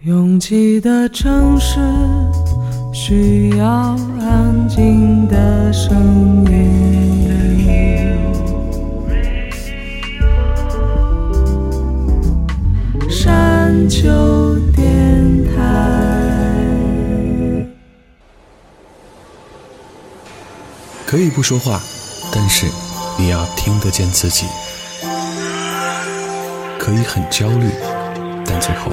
拥挤的城市需要安静的声音。山丘电台。可以不说话，但是你要听得见自己。可以很焦虑，但最后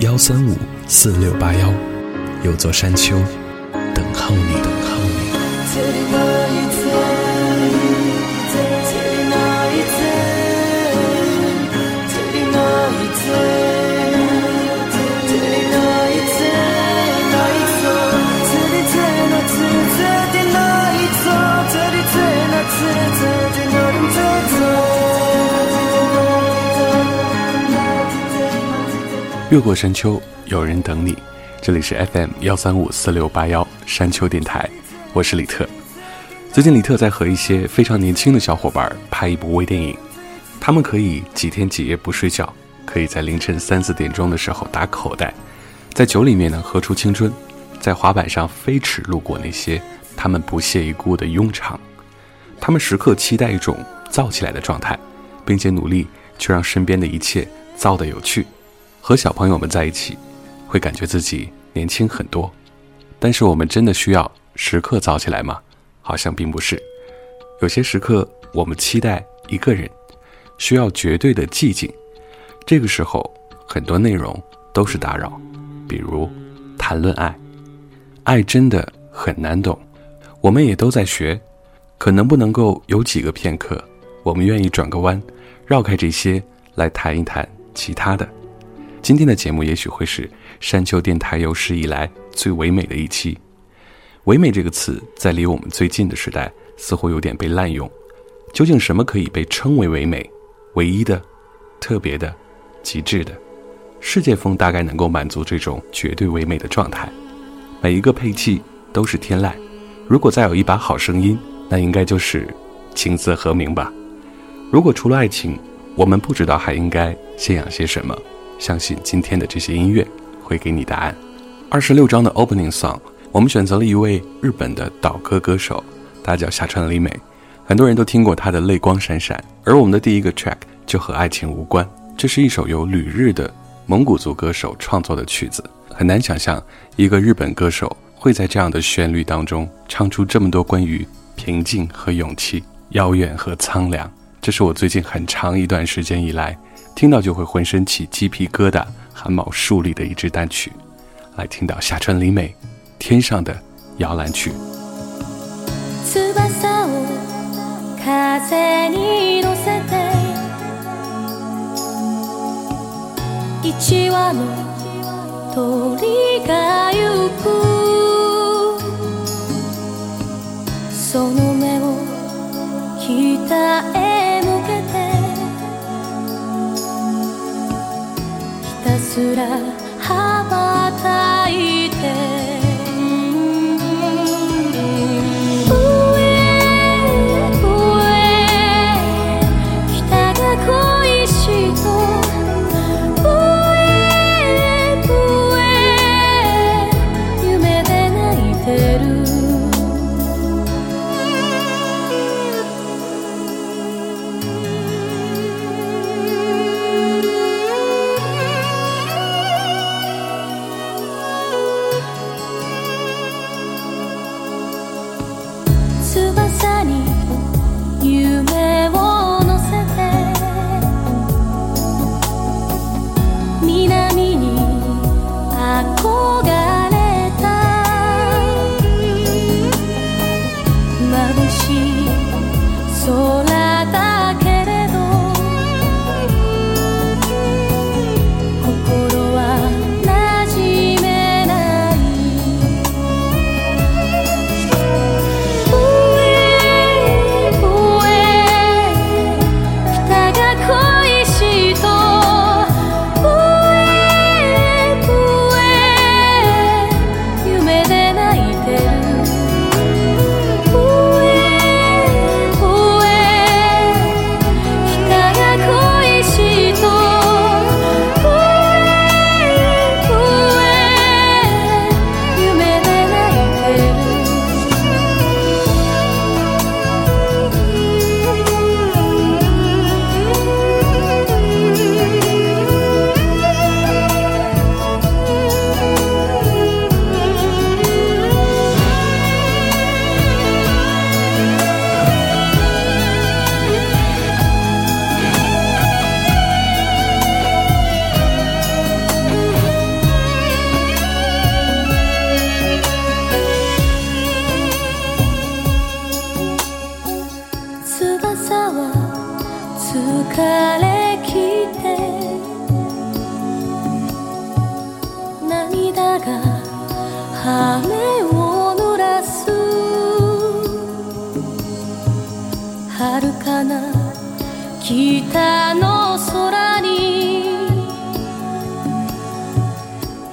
幺三五四六八幺，有座山丘等候你，等候你。越过山丘，有人等你。这里是 FM 幺三五四六八幺山丘电台，我是李特。最近李特在和一些非常年轻的小伙伴拍一部微电影，他们可以几天几夜不睡觉，可以在凌晨三四点钟的时候打口袋，在酒里面呢喝出青春，在滑板上飞驰路过那些他们不屑一顾的庸常。他们时刻期待一种燥起来的状态，并且努力去让身边的一切燥得有趣。和小朋友们在一起，会感觉自己年轻很多。但是我们真的需要时刻早起来吗？好像并不是。有些时刻，我们期待一个人，需要绝对的寂静。这个时候，很多内容都是打扰，比如谈论爱。爱真的很难懂，我们也都在学。可能不能够有几个片刻，我们愿意转个弯，绕开这些，来谈一谈其他的。今天的节目也许会是山丘电台有史以来最唯美的一期。唯美这个词在离我们最近的时代似乎有点被滥用。究竟什么可以被称为唯美？唯一的、特别的、极致的？世界风大概能够满足这种绝对唯美的状态。每一个配器都是天籁。如果再有一把好声音，那应该就是琴瑟和鸣吧。如果除了爱情，我们不知道还应该信仰些什么。相信今天的这些音乐会给你答案。二十六章的 opening song，我们选择了一位日本的岛歌歌手，他叫下川里美。很多人都听过他的《泪光闪闪》，而我们的第一个 track 就和爱情无关。这是一首由旅日的蒙古族歌手创作的曲子。很难想象一个日本歌手会在这样的旋律当中唱出这么多关于平静和勇气、遥远和苍凉。这是我最近很长一段时间以来。听到就会浑身起鸡皮疙瘩、汗毛竖立的一支单曲，来听到下川里美《天上的摇篮曲》。すら羽ばた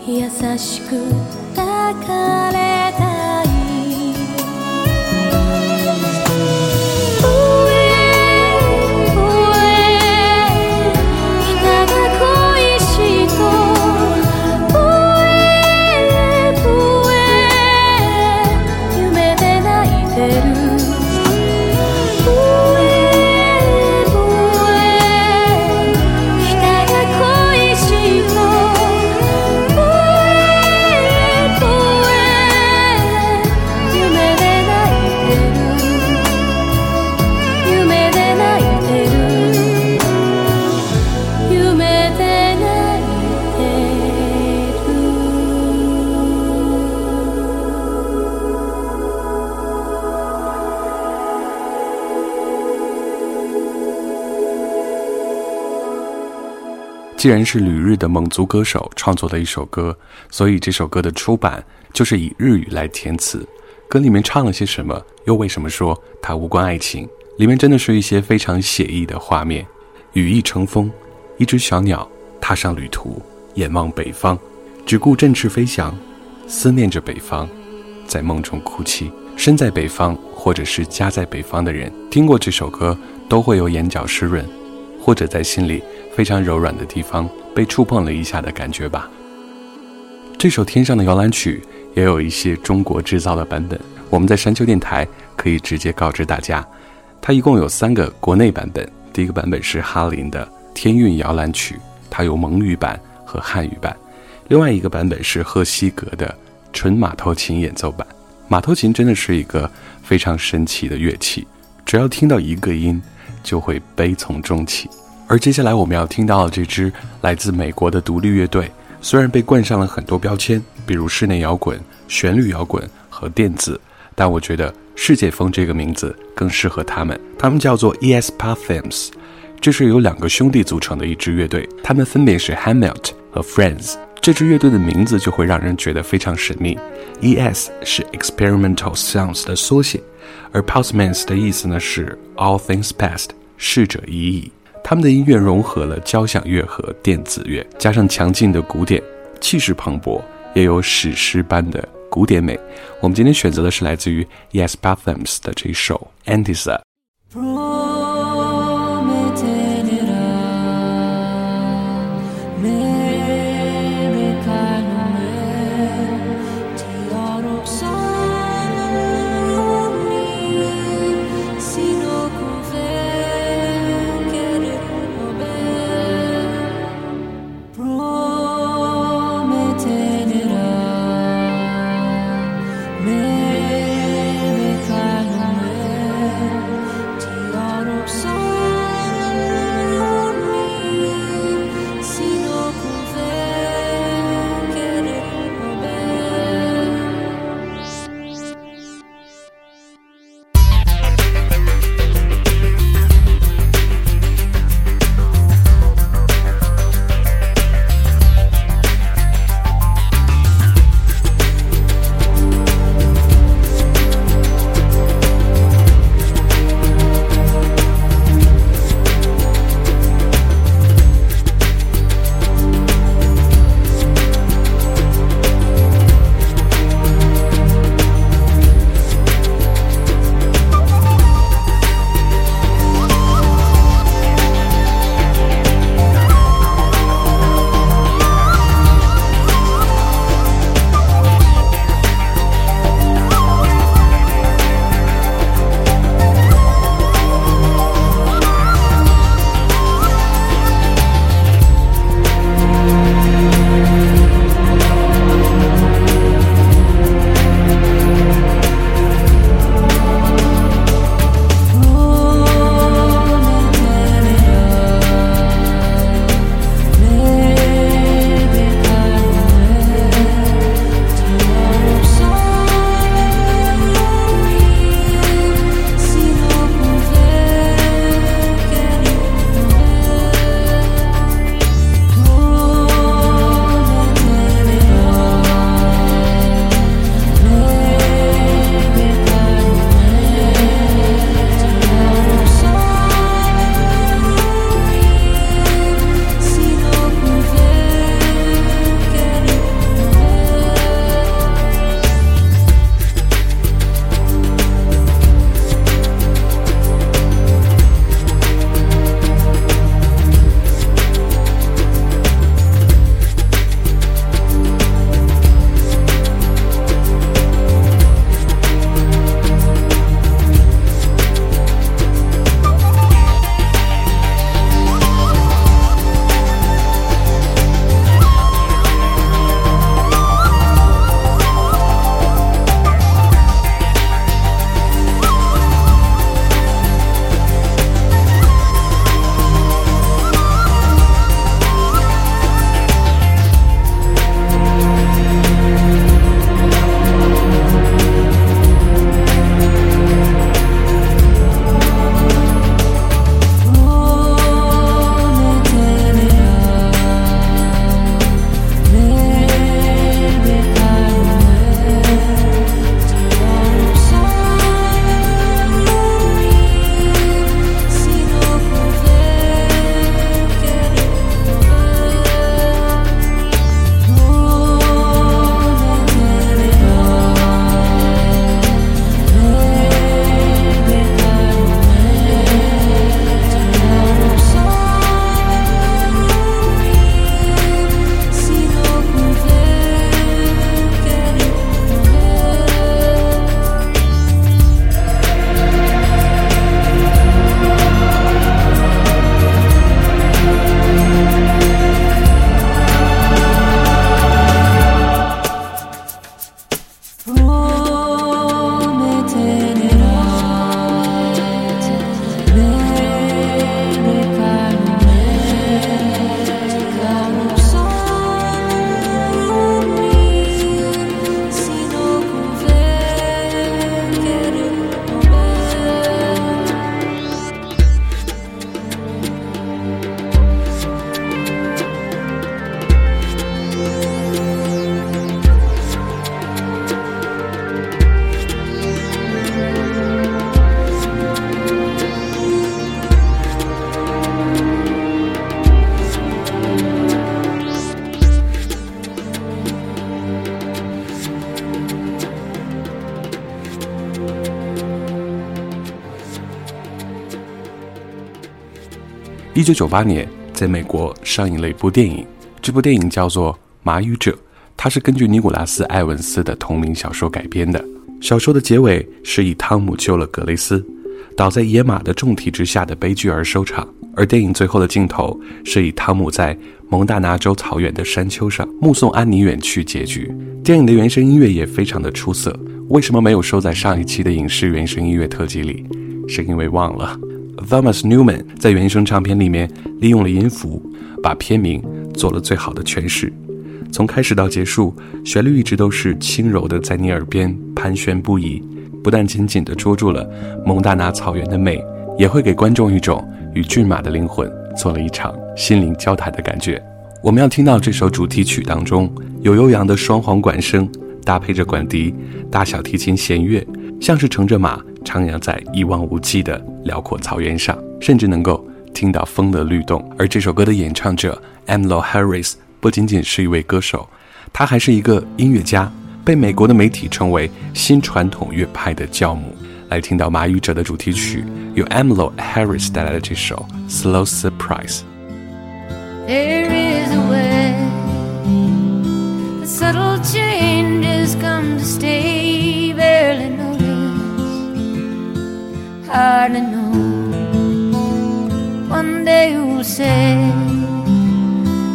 優しく抱かれ既然是旅日的蒙族歌手创作的一首歌，所以这首歌的出版就是以日语来填词。歌里面唱了些什么？又为什么说它无关爱情？里面真的是一些非常写意的画面。羽翼乘风，一只小鸟踏上旅途，眼望北方，只顾振翅飞翔，思念着北方，在梦中哭泣。身在北方或者是家在北方的人，听过这首歌都会有眼角湿润，或者在心里非常柔软的地方被触碰了一下的感觉吧。这首《天上的摇篮曲》也有一些中国制造的版本，我们在山丘电台可以直接告知大家，它一共有三个国内版本。第一个版本是哈林的《天韵摇篮曲》，它有蒙语版和汉语版；另外一个版本是赫西格的纯马头琴演奏版。马头琴真的是一个非常神奇的乐器，只要听到一个音，就会悲从中起。而接下来我们要听到的这支来自美国的独立乐队，虽然被冠上了很多标签，比如室内摇滚、旋律摇滚和电子，但我觉得“世界风”这个名字更适合他们。他们叫做 E.S. Parthems，这是由两个兄弟组成的一支乐队，他们分别是 Hamlet 和 Friends。这支乐队的名字就会让人觉得非常神秘。E.S. 是 Experimental Sounds 的缩写，而 Parthems 的意思呢是 All Things Past，逝者已矣。他们的音乐融合了交响乐和电子乐，加上强劲的鼓点，气势磅礴，也有史诗般的古典美。我们今天选择的是来自于 Yes Bathams 的这一首 Antisa。九九八年，在美国上映了一部电影，这部电影叫做《马语者》，它是根据尼古拉斯·埃文斯的同名小说改编的。小说的结尾是以汤姆救了格雷斯，倒在野马的重体之下的悲剧而收场。而电影最后的镜头是以汤姆在蒙大拿州草原的山丘上目送安妮远去结局。电影的原声音乐也非常的出色。为什么没有收在上一期的影视原声音乐特辑里？是因为忘了。Thomas Newman 在原声唱片里面利用了音符，把片名做了最好的诠释。从开始到结束，旋律一直都是轻柔的，在你耳边盘旋不已。不但紧紧地捉住了蒙大拿草原的美，也会给观众一种与骏马的灵魂做了一场心灵交谈的感觉。我们要听到这首主题曲当中有悠扬的双簧管声。搭配着管笛、大小提琴、弦乐，像是乘着马徜徉在一望无际的辽阔草原上，甚至能够听到风的律动。而这首歌的演唱者 Amlo Harris 不仅仅是一位歌手，他还是一个音乐家，被美国的媒体称为新传统乐派的教母。来听到《马语者》的主题曲，由 Amlo Harris 带来的这首《Slow Surprise》。subtle changes come to stay, barely notice, hardly know. One day you'll say,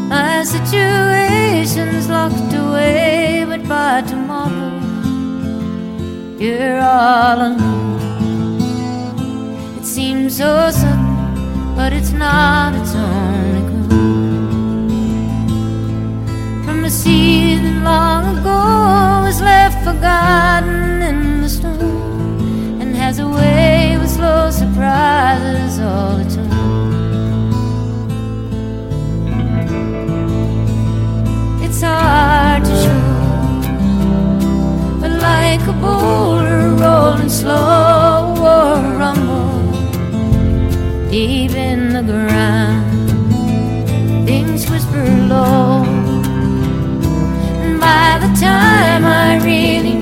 My situation's locked away, but by tomorrow, you're all alone. It seems so sudden, but it's not, it's only from a season long ago was left forgotten in the storm and has a way with slow surprises all the time. It's hard to show, but like a boulder rolling slow or rumble deep in the ground, things whisper low And by the time I really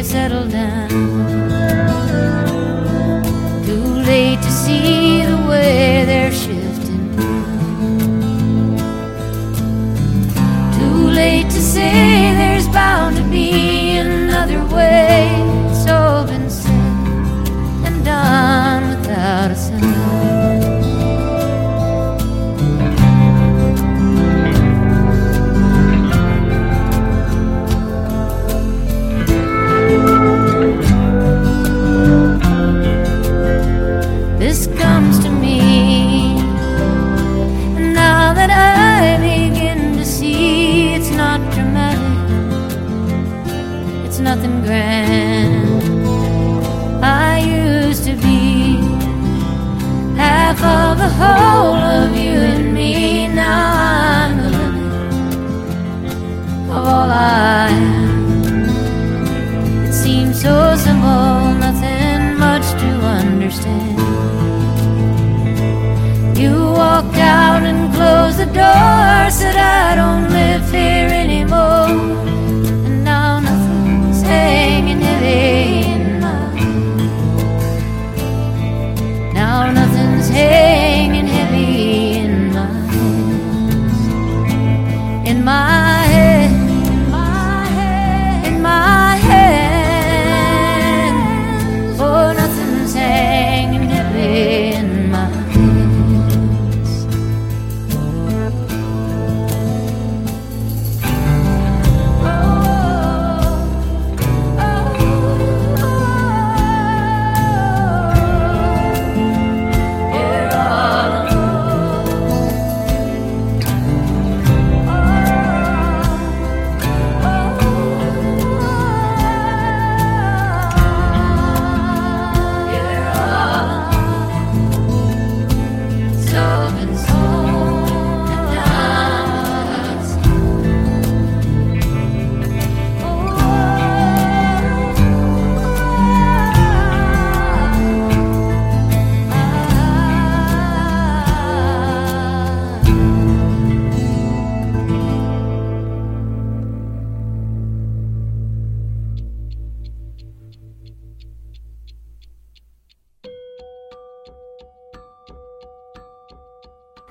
they've settled down. Too late to see the way they're shifting. Too late to say there's bound to be another way. nothing grand. I used to be half of the whole of you and me. Now I'm the limit of all I am. It seems so simple, nothing much to understand. You walked out and closed the door, said I don't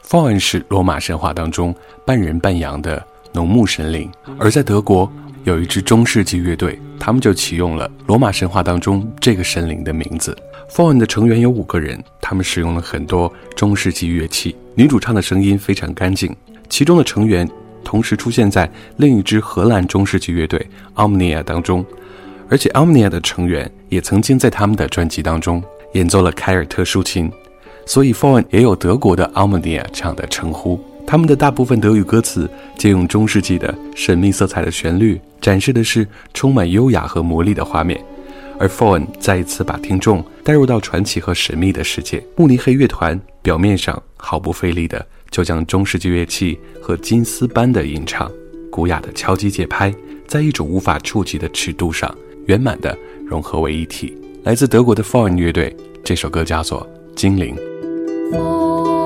Faun 是罗马神话当中半人半羊的农牧神灵，而在德国有一支中世纪乐队，他们就启用了罗马神话当中这个神灵的名字。Faun 的成员有五个人，他们使用了很多中世纪乐器，女主唱的声音非常干净。其中的成员同时出现在另一支荷兰中世纪乐队 Omnia 当中，而且 Omnia 的成员也曾经在他们的专辑当中演奏了凯尔特竖琴。所以 f o n 也有德国的 Almondia 这样的称呼。他们的大部分德语歌词借用中世纪的神秘色彩的旋律，展示的是充满优雅和魔力的画面。而 f o n 再一次把听众带入到传奇和神秘的世界。慕尼黑乐团表面上毫不费力的就将中世纪乐器和金丝般的吟唱、古雅的敲击节拍，在一种无法触及的尺度上圆满的融合为一体。来自德国的 f o n 乐队，这首歌叫做《精灵》。风。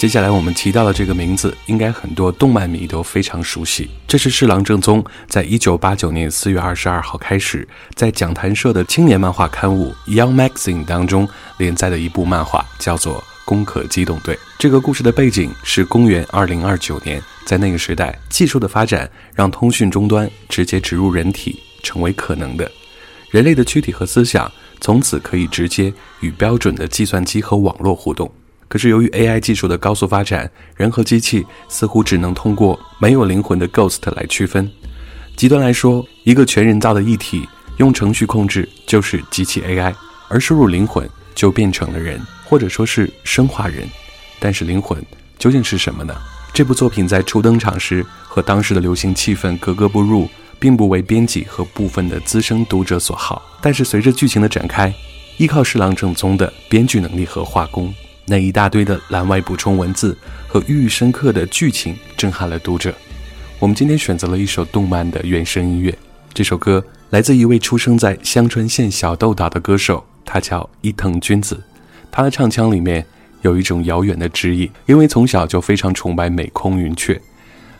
接下来我们提到的这个名字，应该很多动漫迷都非常熟悉。这是侍郎正宗在一九八九年四月二十二号开始，在讲谈社的青年漫画刊物《Young Magazine》当中连载的一部漫画，叫做《攻壳机动队》。这个故事的背景是公元二零二九年，在那个时代，技术的发展让通讯终端直接植入人体成为可能的，人类的躯体和思想从此可以直接与标准的计算机和网络互动。可是，由于 AI 技术的高速发展，人和机器似乎只能通过没有灵魂的 Ghost 来区分。极端来说，一个全人造的异体用程序控制就是机器 AI，而输入灵魂就变成了人，或者说是生化人。但是，灵魂究竟是什么呢？这部作品在初登场时和当时的流行气氛格格不入，并不为编辑和部分的资深读者所好。但是，随着剧情的展开，依靠侍郎正宗的编剧能力和画工。那一大堆的栏外补充文字和寓意深刻的剧情震撼了读者。我们今天选择了一首动漫的原声音乐，这首歌来自一位出生在香川县小豆岛的歌手，他叫伊藤君子。他的唱腔里面有一种遥远的知意，因为从小就非常崇拜美空云雀。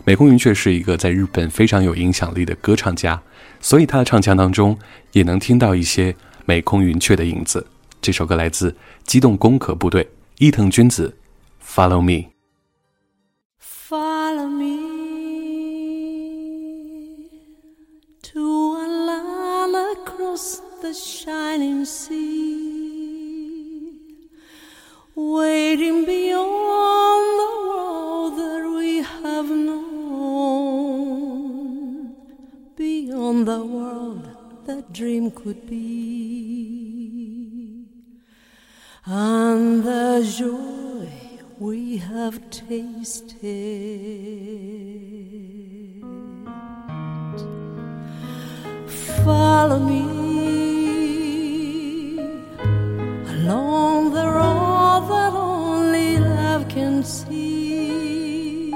美空云雀是一个在日本非常有影响力的歌唱家，所以他的唱腔当中也能听到一些美空云雀的影子。这首歌来自《机动攻壳部队》。伊藤君子，Follow me。Follow me to a land across the shining sea, waiting beyond the world that we have known, beyond the world that dream could be and the joy we have tasted. Follow me along the road that only love can see,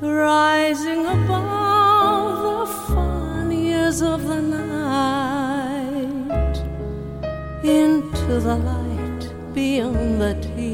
rising above the fun years of the the light beyond the tears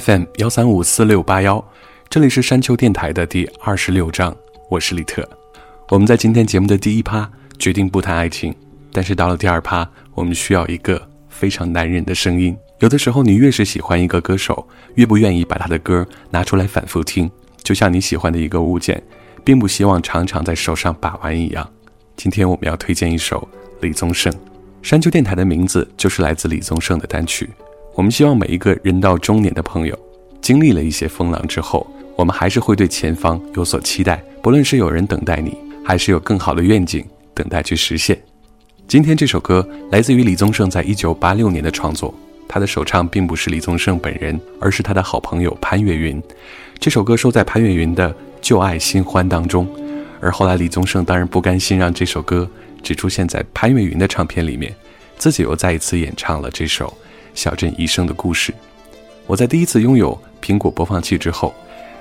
FM 幺三五四六八幺，这里是山丘电台的第二十六章，我是李特。我们在今天节目的第一趴决定不谈爱情，但是到了第二趴，我们需要一个非常男人的声音。有的时候，你越是喜欢一个歌手，越不愿意把他的歌拿出来反复听，就像你喜欢的一个物件，并不希望常常在手上把玩一样。今天我们要推荐一首李宗盛，山丘电台的名字就是来自李宗盛的单曲。我们希望每一个人到中年的朋友，经历了一些风浪之后，我们还是会对前方有所期待，不论是有人等待你，还是有更好的愿景等待去实现。今天这首歌来自于李宗盛在一九八六年的创作，他的首唱并不是李宗盛本人，而是他的好朋友潘越云。这首歌收在潘越云的《旧爱新欢》当中，而后来李宗盛当然不甘心让这首歌只出现在潘越云的唱片里面，自己又再一次演唱了这首。小镇医生的故事。我在第一次拥有苹果播放器之后，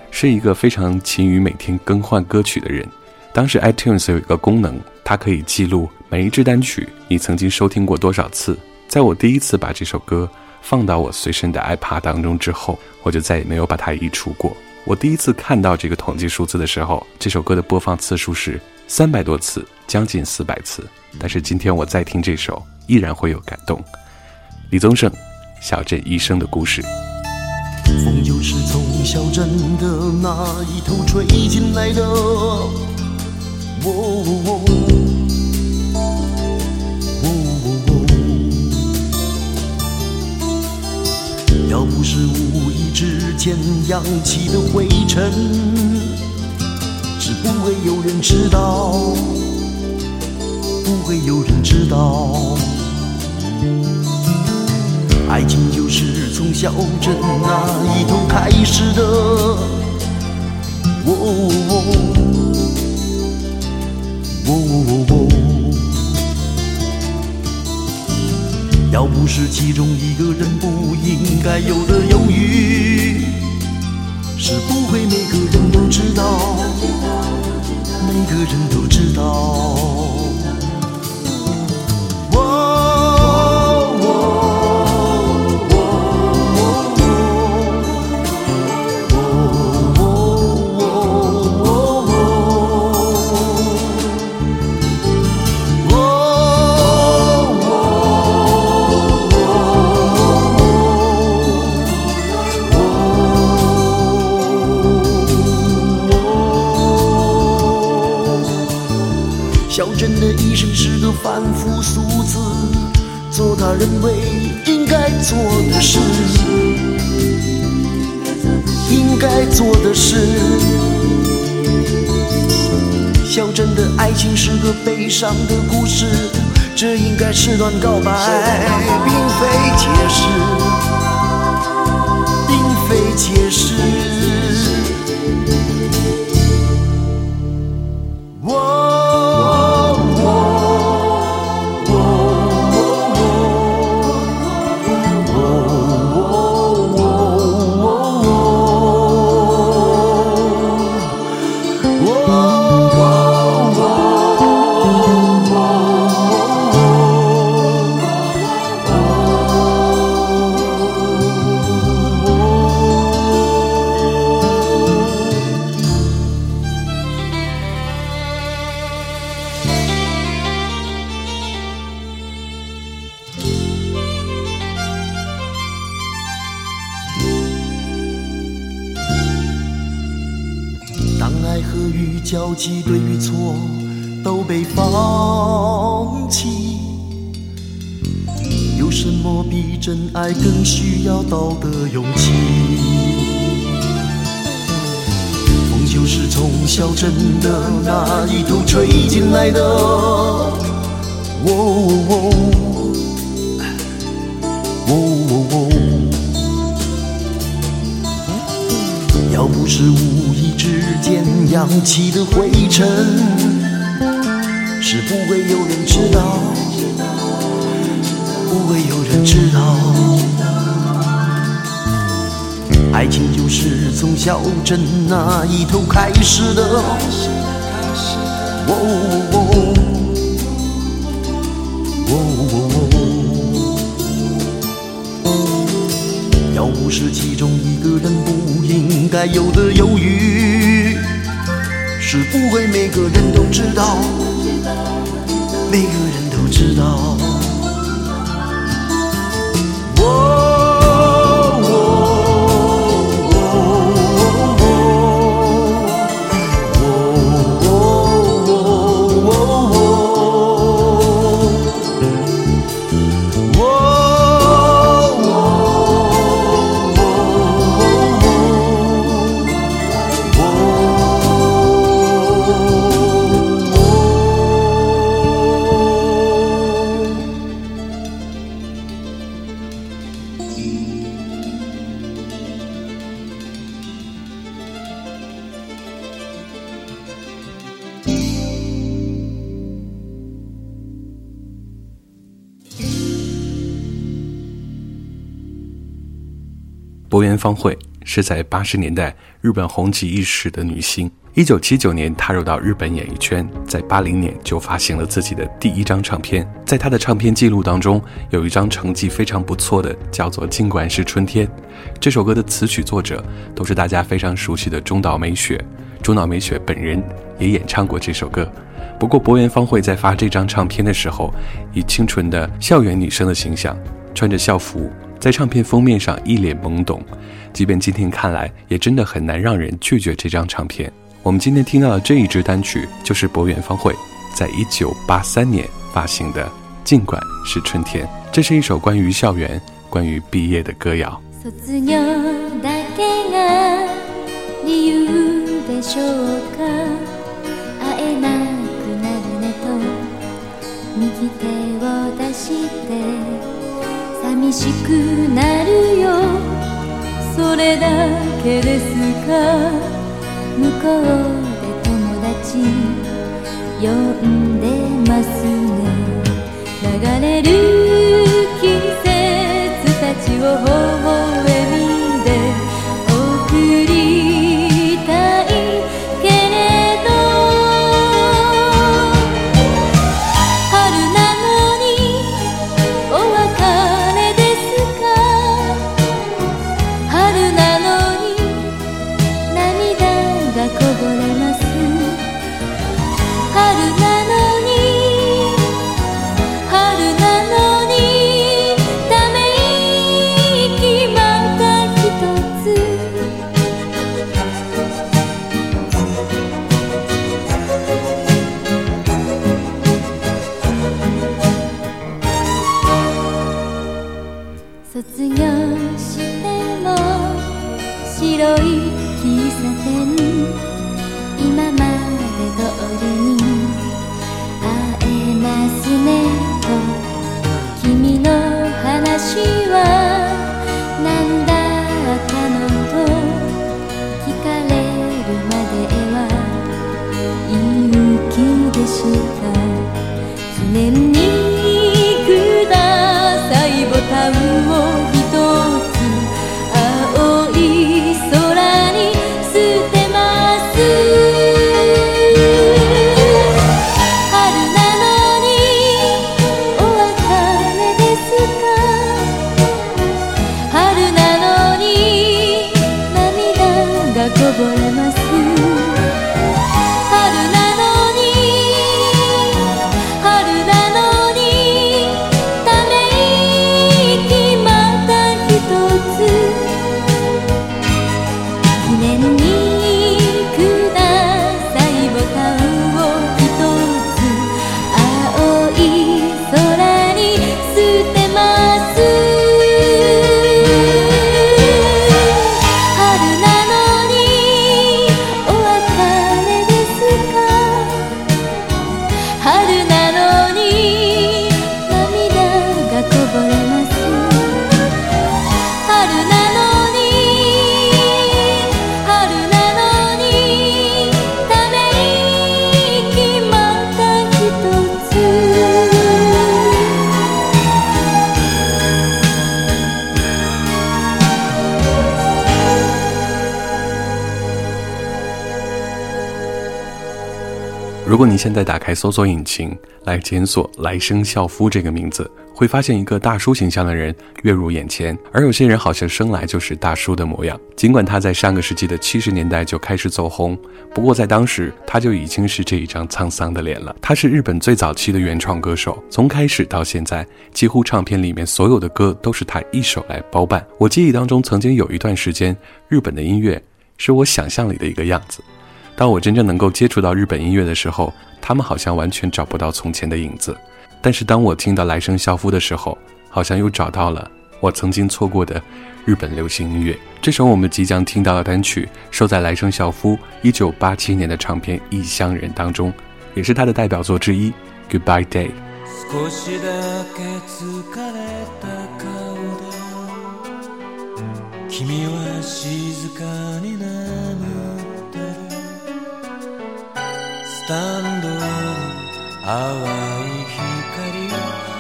是一个非常勤于每天更换歌曲的人。当时 iTunes 有一个功能，它可以记录每一支单曲你曾经收听过多少次。在我第一次把这首歌放到我随身的 iPad 当中之后，我就再也没有把它移除过。我第一次看到这个统计数字的时候，这首歌的播放次数是三百多次，将近四百次。但是今天我再听这首，依然会有感动。李宗盛，小镇医生的故事。风就是从小镇的那一头吹进来的。哦哦哦哦要不是无意之间扬起的灰尘，是不会有人知道，不会有人知道。爱情就是从小镇那一头开始的。哦哦哦哦哦哦要不是其中一个人不应该有的犹豫，是不会每个人都知道，每个人都知道。生是个凡夫俗子，做他认为应该做的事，应该做的事。小镇的爱情是个悲伤的故事，这应该是段告白，并非解释，并非解释。哦要不是无意之间扬起的灰尘，是不会有人知道，不会有人知道。爱情就是从小镇那一头开始的。哦哦哦不是其中一个人不应该有的犹豫，是不会每个人都知道，每个人都知道。我原芳惠是在八十年代日本红极一时的女星。一九七九年踏入到日本演艺圈，在八零年就发行了自己的第一张唱片。在她的唱片记录当中，有一张成绩非常不错的，叫做《尽管是春天》。这首歌的词曲作者都是大家非常熟悉的中岛美雪。中岛美雪本人也演唱过这首歌。不过，博原芳惠在发这张唱片的时候，以清纯的校园女生的形象，穿着校服。在唱片封面上一脸懵懂，即便今天看来，也真的很难让人拒绝这张唱片。我们今天听到的这一支单曲，就是博远方会在一九八三年发行的《尽管是春天》。这是一首关于校园、关于毕业的歌谣。寂しくなるよ。それだけですか？向こうで友達呼んでますね。流れる季節たちを涙が果你现在打开搜索引擎来检索“来生校夫”这个名字，会发现一个大叔形象的人跃入眼前，而有些人好像生来就是大叔的模样。尽管他在上个世纪的七十年代就开始走红，不过在当时他就已经是这一张沧桑的脸了。他是日本最早期的原创歌手，从开始到现在，几乎唱片里面所有的歌都是他一手来包办。我记忆当中，曾经有一段时间，日本的音乐是我想象里的一个样子。当我真正能够接触到日本音乐的时候，他们好像完全找不到从前的影子。但是当我听到《来生校夫》的时候，好像又找到了我曾经错过的日本流行音乐。这首我们即将听到的单曲，收在《来生校夫》1987年的唱片《异乡人》当中，也是他的代表作之一，《Goodbye Day》。少しだけ疲れた顔で君は スタンドの淡い光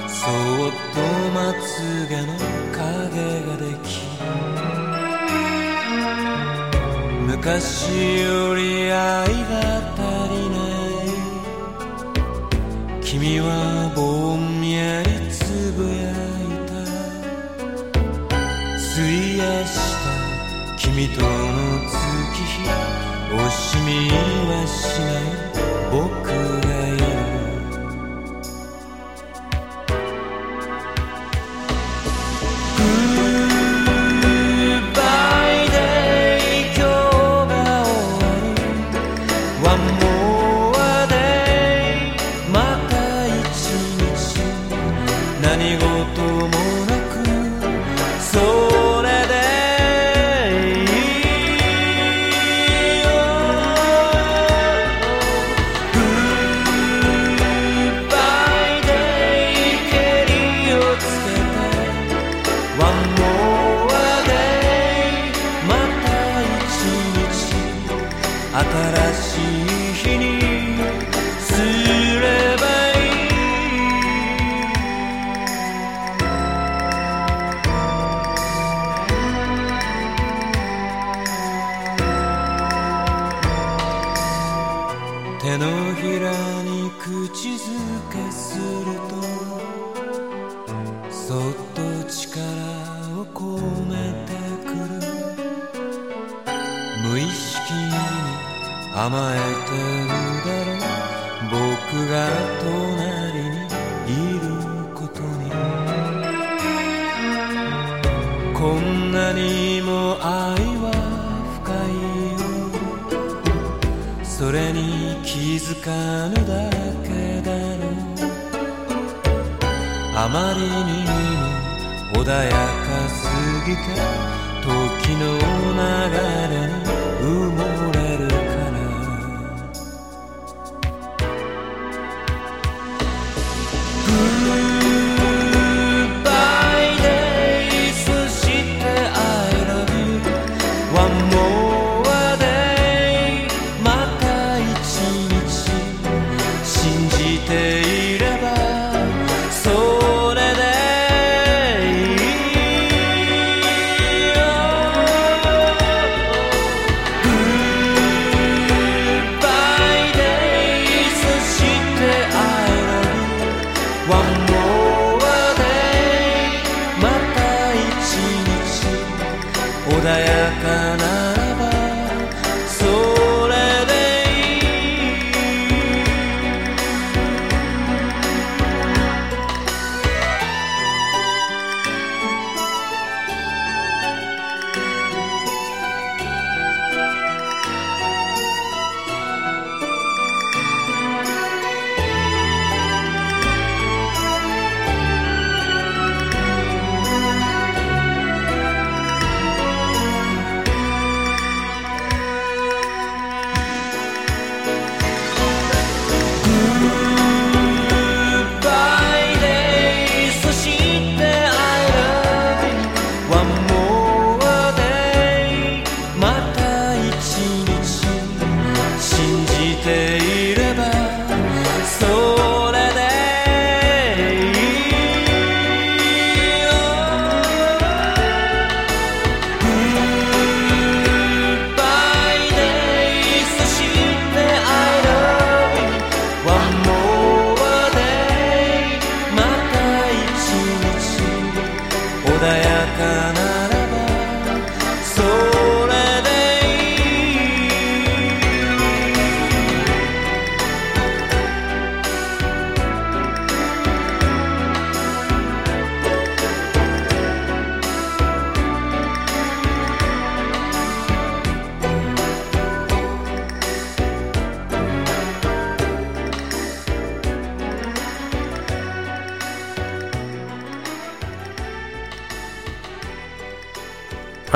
そっとまつげの影ができ昔より愛が足りない君はぼんやりつぶやいた。費やした。君との月日惜しみはしない。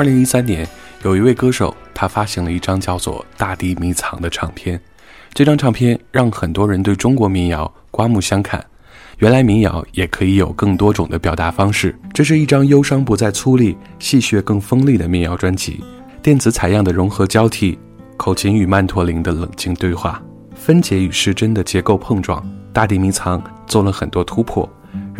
二零一三年，有一位歌手，他发行了一张叫做《大地迷藏》的唱片。这张唱片让很多人对中国民谣刮目相看。原来民谣也可以有更多种的表达方式。这是一张忧伤不再粗粝、戏谑更锋利的民谣专辑。电子采样的融合交替，口琴与曼陀林的冷静对话，分解与失真的结构碰撞。大地迷藏做了很多突破。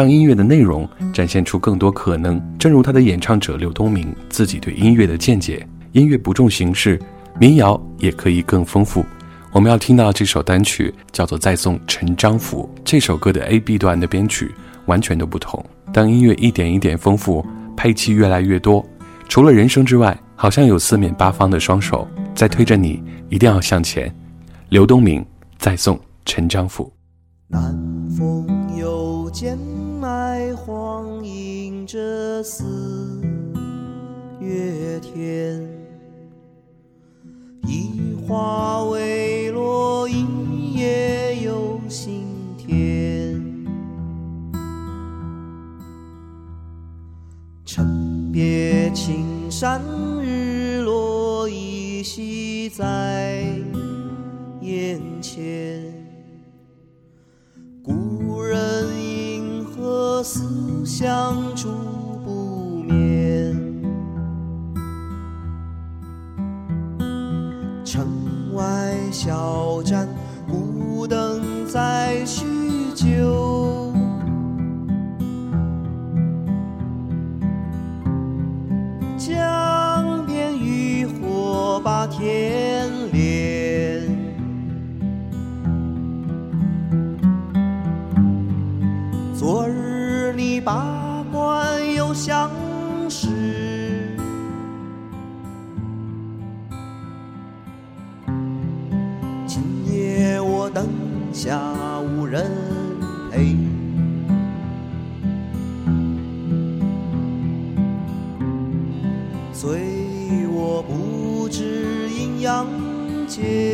让音乐的内容展现出更多可能。正如他的演唱者刘东明自己对音乐的见解：音乐不重形式，民谣也可以更丰富。我们要听到这首单曲叫做《再送陈章甫》。这首歌的 A、B 段的编曲完全都不同。当音乐一点一点丰富，配器越来越多，除了人声之外，好像有四面八方的双手在推着你，一定要向前。刘东明再送陈章甫。南风有见脉，晃映着四月天。一花未落，一夜有新天。城别青山，日落依稀在眼前。故人思乡住不眠，城外小站，孤灯在叙旧。江边渔火把天你把关又相识。今夜我灯下无人陪，醉我不知阴阳间，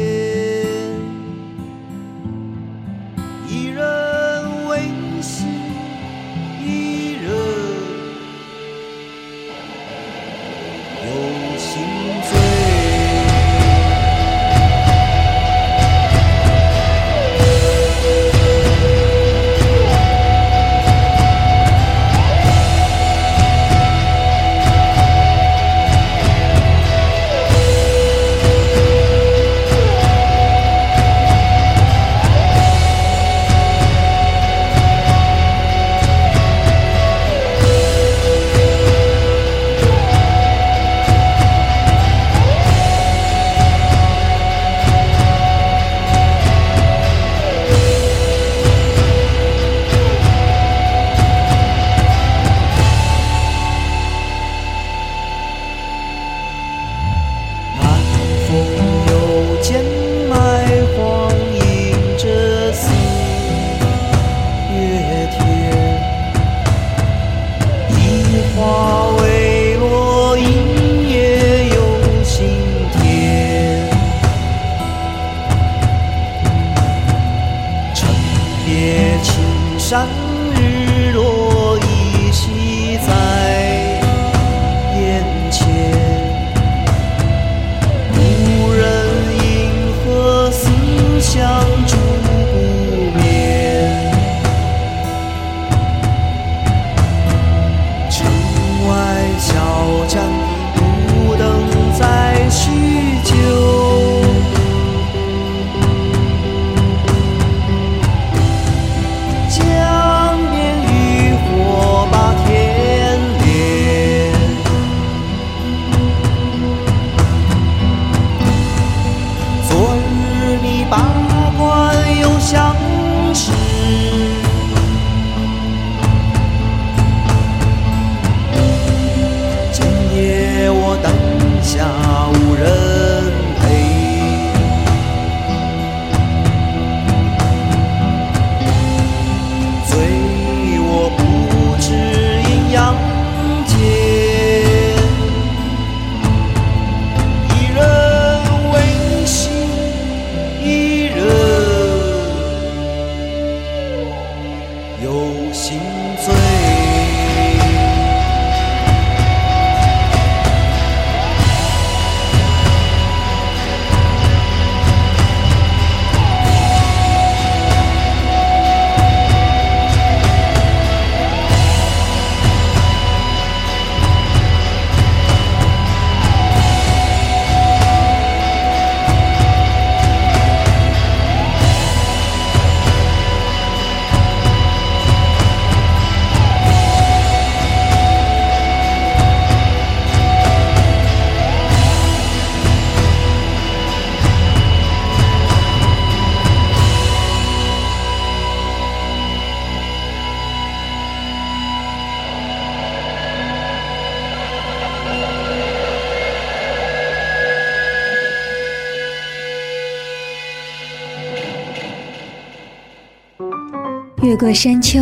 过山丘，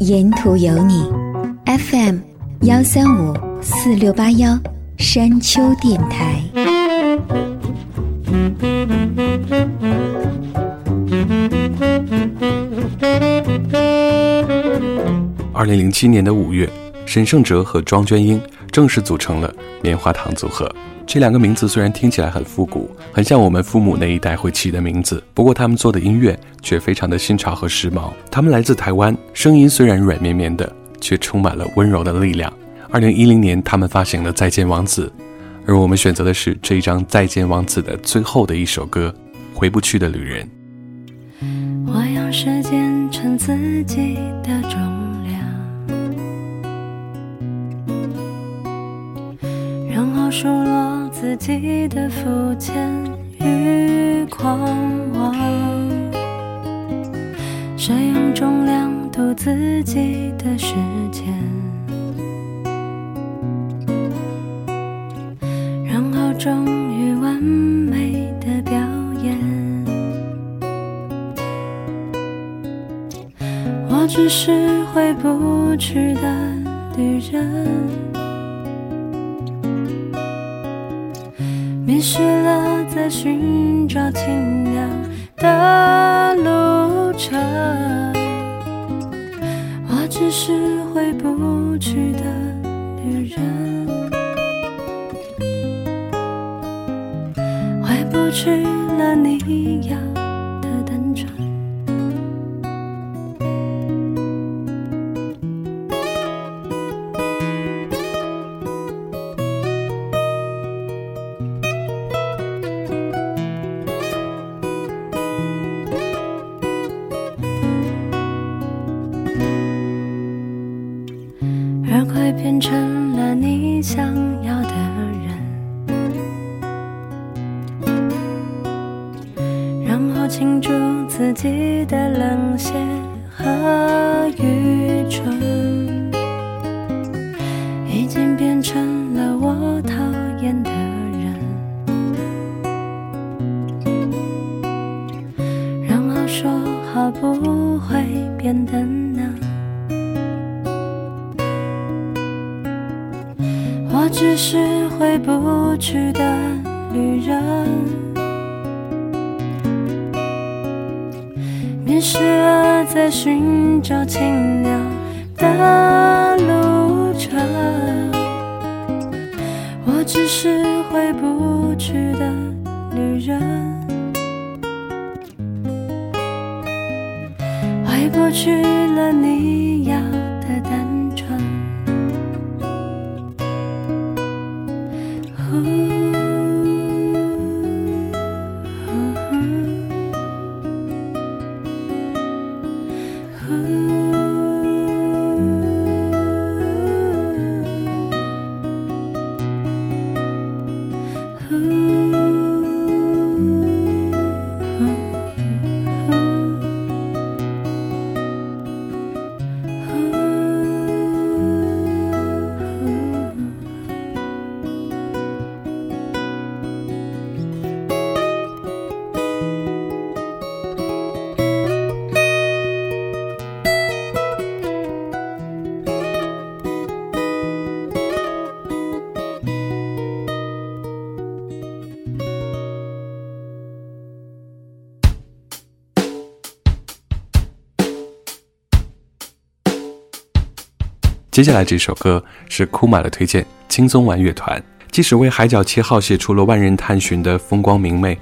沿途有你。FM 幺三五四六八幺，山丘电台。二零零七年的五月，沈圣哲和庄娟英正式组成了棉花糖组合。这两个名字虽然听起来很复古，很像我们父母那一代会起的名字，不过他们做的音乐却非常的新潮和时髦。他们来自台湾，声音虽然软绵绵的，却充满了温柔的力量。二零一零年，他们发行了《再见王子》，而我们选择的是这一张《再见王子》的最后的一首歌，回不去的旅人。我用时间称自己的重然后数落自己的肤浅与狂妄。谁用重量度自己的时间？然后终于完美的表演。我只是回不去的旅人，迷失了在寻找清凉的路程。我只是回不去的旅人，回不去了你要我只是回不去的旅人，迷失了在寻找清凉的路程。我只是回不去的旅人，回不去了你接下来这首歌是库玛的推荐，轻松玩乐团。即使为海角七号写出了万人探寻的风光明媚，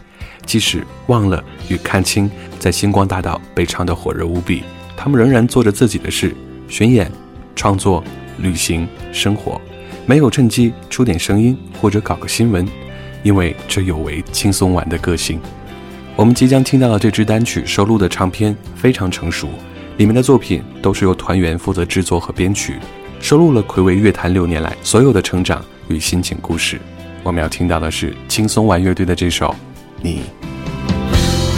即使忘了与看清在星光大道被唱得火热无比，他们仍然做着自己的事，巡演、创作、旅行、生活，没有趁机出点声音或者搞个新闻，因为这有违轻松玩的个性。我们即将听到的这支单曲收录的唱片非常成熟，里面的作品都是由团员负责制作和编曲。收录了暌违乐坛六年来所有的成长与心情故事。我们要听到的是轻松玩乐队的这首《你》。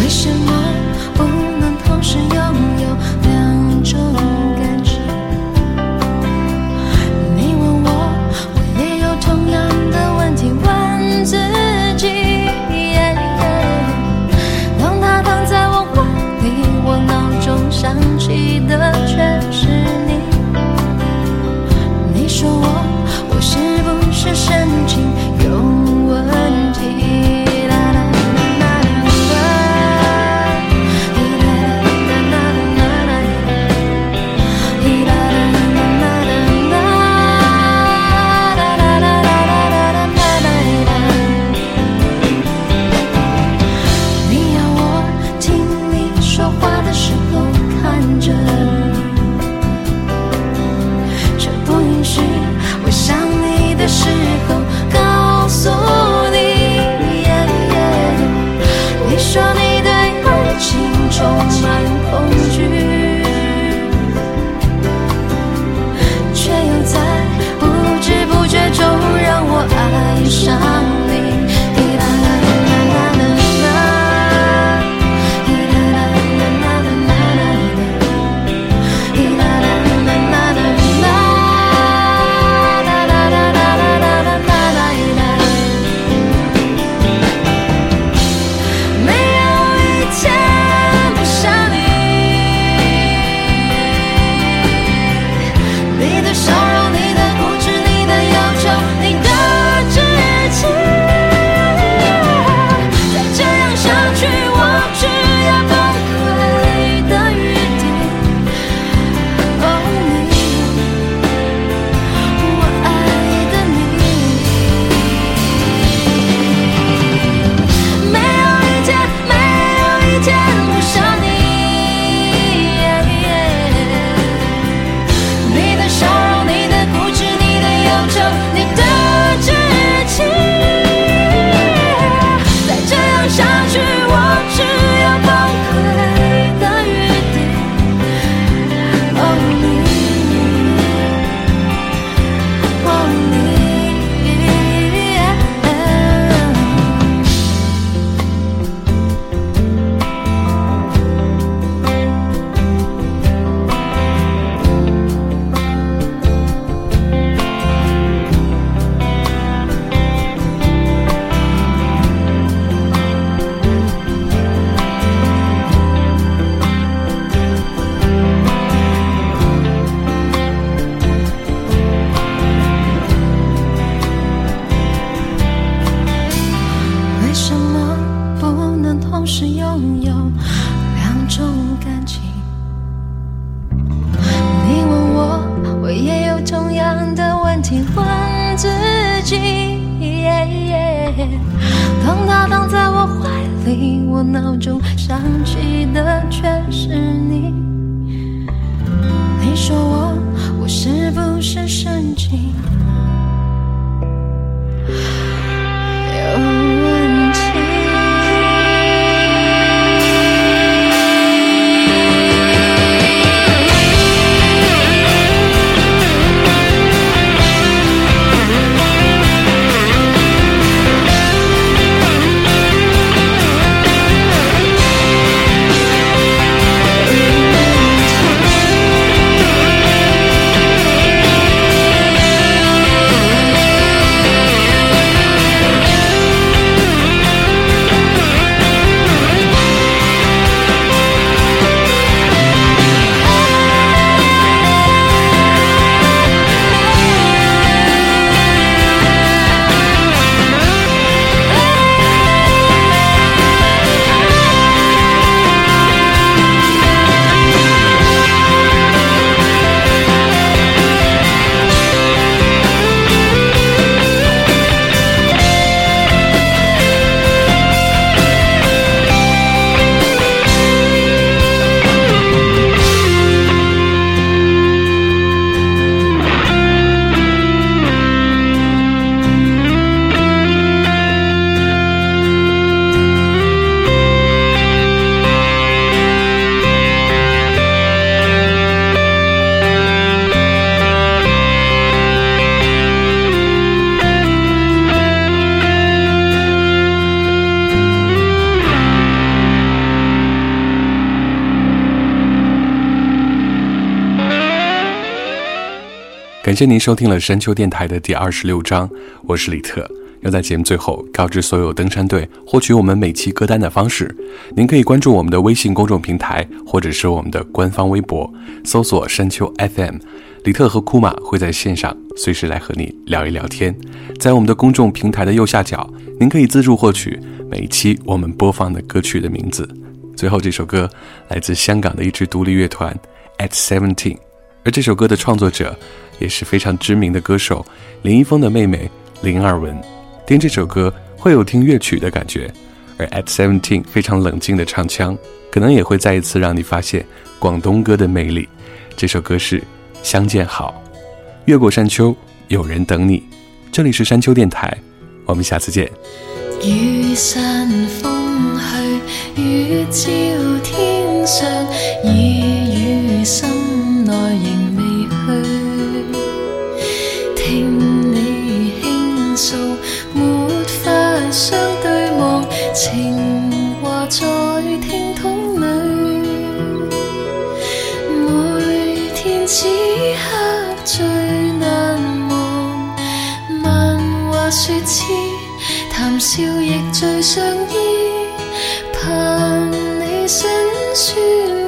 为什么不能同时拥有感谢您收听了山丘电台的第二十六章，我是李特。要在节目最后告知所有登山队获取我们每期歌单的方式，您可以关注我们的微信公众平台，或者是我们的官方微博，搜索山丘 FM。李特和库玛会在线上随时来和你聊一聊天。在我们的公众平台的右下角，您可以自助获取每一期我们播放的歌曲的名字。最后这首歌来自香港的一支独立乐团 At Seventeen，而这首歌的创作者。也是非常知名的歌手林一峰的妹妹林二文，听这首歌会有听乐曲的感觉，而 At Seventeen 非常冷静的唱腔，可能也会再一次让你发现广东歌的魅力。这首歌是《相见好》，越过山丘，有人等你。这里是山丘电台，我们下次见。雨散风去，雨照天上，已于心相对望，情话在听筒里。每天此刻最难忘，漫画说痴，谈笑亦最相依，盼你辛酸。